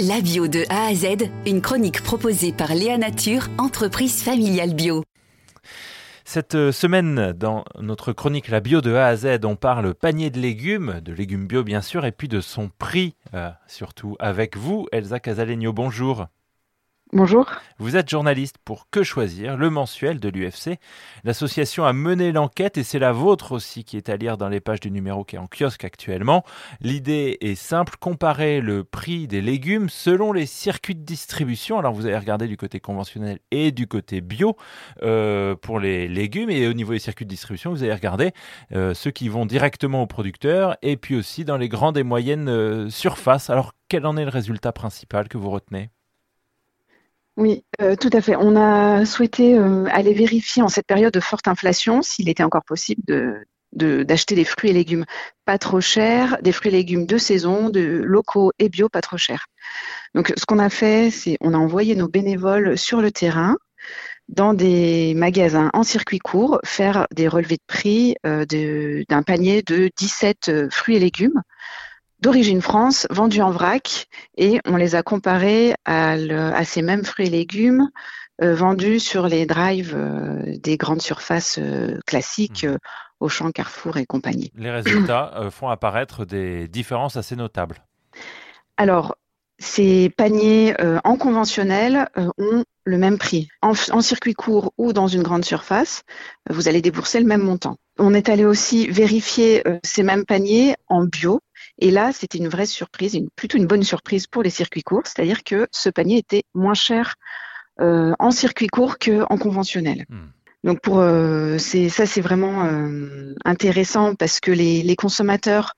La bio de A à Z, une chronique proposée par Léa Nature, entreprise familiale bio. Cette euh, semaine, dans notre chronique La bio de A à Z, on parle panier de légumes, de légumes bio bien sûr, et puis de son prix, euh, surtout avec vous, Elsa Casalegno. Bonjour. Bonjour. Vous êtes journaliste pour Que choisir, le mensuel de l'UFC. L'association a mené l'enquête et c'est la vôtre aussi qui est à lire dans les pages du numéro qui est en kiosque actuellement. L'idée est simple, comparer le prix des légumes selon les circuits de distribution. Alors vous avez regardé du côté conventionnel et du côté bio euh, pour les légumes et au niveau des circuits de distribution, vous avez regardé euh, ceux qui vont directement aux producteurs et puis aussi dans les grandes et moyennes euh, surfaces. Alors quel en est le résultat principal que vous retenez? Oui, euh, tout à fait. On a souhaité euh, aller vérifier en cette période de forte inflation s'il était encore possible de, d'acheter des fruits et légumes pas trop chers, des fruits et légumes de saison, de locaux et bio pas trop chers. Donc, ce qu'on a fait, c'est on a envoyé nos bénévoles sur le terrain dans des magasins en circuit court faire des relevés de prix euh, d'un panier de 17 fruits et légumes d'origine France, vendus en vrac, et on les a comparés à, ces mêmes fruits et légumes euh, vendus sur les drives euh, des grandes surfaces euh, classiques, mmh. Auchan, Carrefour et compagnie. Les résultats font apparaître des différences assez notables. Alors, ces paniers en conventionnel ont le même prix. En, en, circuit court ou dans une grande surface, vous allez débourser le même montant. On est allé aussi vérifier ces mêmes paniers en bio et là, c'était une vraie surprise, une, plutôt une bonne surprise pour les circuits courts, c'est-à-dire que ce panier était moins cher euh, en circuit court qu'en conventionnel. Hmm. Donc pour euh, ça, c'est vraiment euh, intéressant parce que les, les consommateurs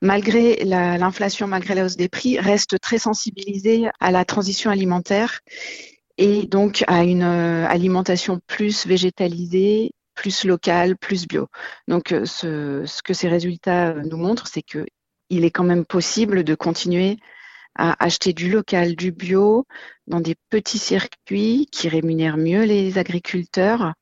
malgré l'inflation, malgré la hausse des prix, restent très sensibilisés à la transition alimentaire et donc à une alimentation plus végétalisée, plus locale, plus bio. Donc ce, ce que ces résultats nous montrent, c'est que il est quand même possible de continuer à acheter du local, du bio, dans des petits circuits qui rémunèrent mieux les agriculteurs,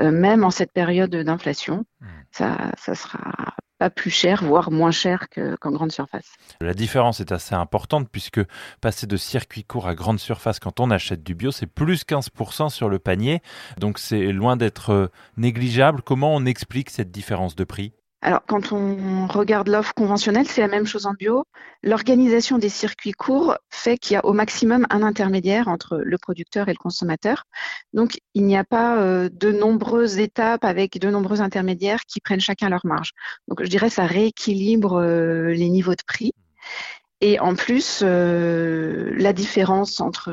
euh, même en cette période d'inflation. Hmm. Ça, ça sera pas plus cher, voire moins cher qu'en grande surface. La différence est assez importante puisque passer de circuit court à grande surface quand on achète du bio, c'est plus 15% sur le panier. Donc c'est loin d'être négligeable. Comment on explique cette différence de prix? Alors, quand on regarde l'offre conventionnelle, c'est la même chose en bio. L'organisation des circuits courts fait qu'il y a au maximum un intermédiaire entre le producteur et le consommateur. Donc, il n'y a pas euh, de nombreuses étapes avec de nombreux intermédiaires qui prennent chacun leur marge. Donc, je dirais ça rééquilibre euh, les niveaux de prix. Et en plus, euh, la différence entre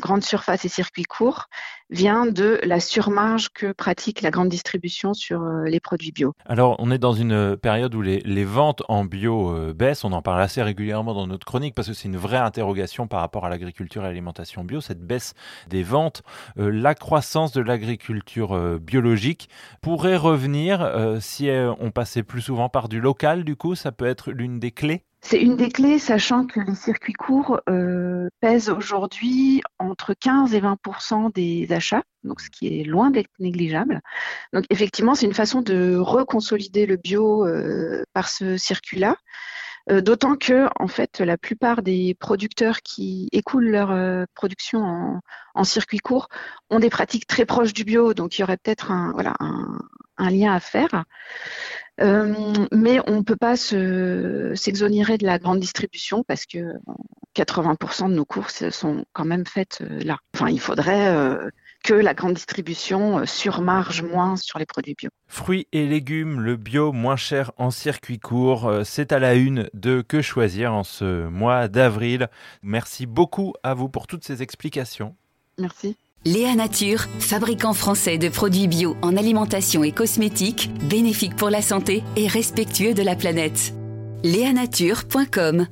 grande surface et circuit court vient de la surmarge que pratique la grande distribution sur euh, les produits bio. Alors, on est dans une période où les, ventes en bio euh, baissent. On en parle assez régulièrement dans notre chronique parce que c'est une vraie interrogation par rapport à l'agriculture et l'alimentation bio, cette baisse des ventes. la croissance de l'agriculture biologique pourrait revenir si on passait plus souvent par du local. Du coup, ça peut être l'une des clés c'est une des clés, sachant que les circuits courts euh, pèsent aujourd'hui entre 15 et 20% des achats, donc ce qui est loin d'être négligeable. Donc effectivement, c'est une façon de reconsolider le bio euh, par ce circuit-là. Euh, d'autant que, en fait, la plupart des producteurs qui écoulent leur production en, circuit court ont des pratiques très proches du bio, donc il y aurait peut-être un, lien à faire. Euh, mais on ne peut pas s'exonérer de la grande distribution parce que 80% de nos courses sont quand même faites euh, là. Enfin, il faudrait euh, que la grande distribution surmarge moins sur les produits bio. Fruits et légumes, le bio moins cher en circuit court, c'est à la une de Que choisir en ce mois d'avril. Merci beaucoup à vous pour toutes ces explications. Merci. Léa Nature, fabricant français de produits bio en alimentation et cosmétiques, bénéfique pour la santé et respectueux de la planète. Léanature.com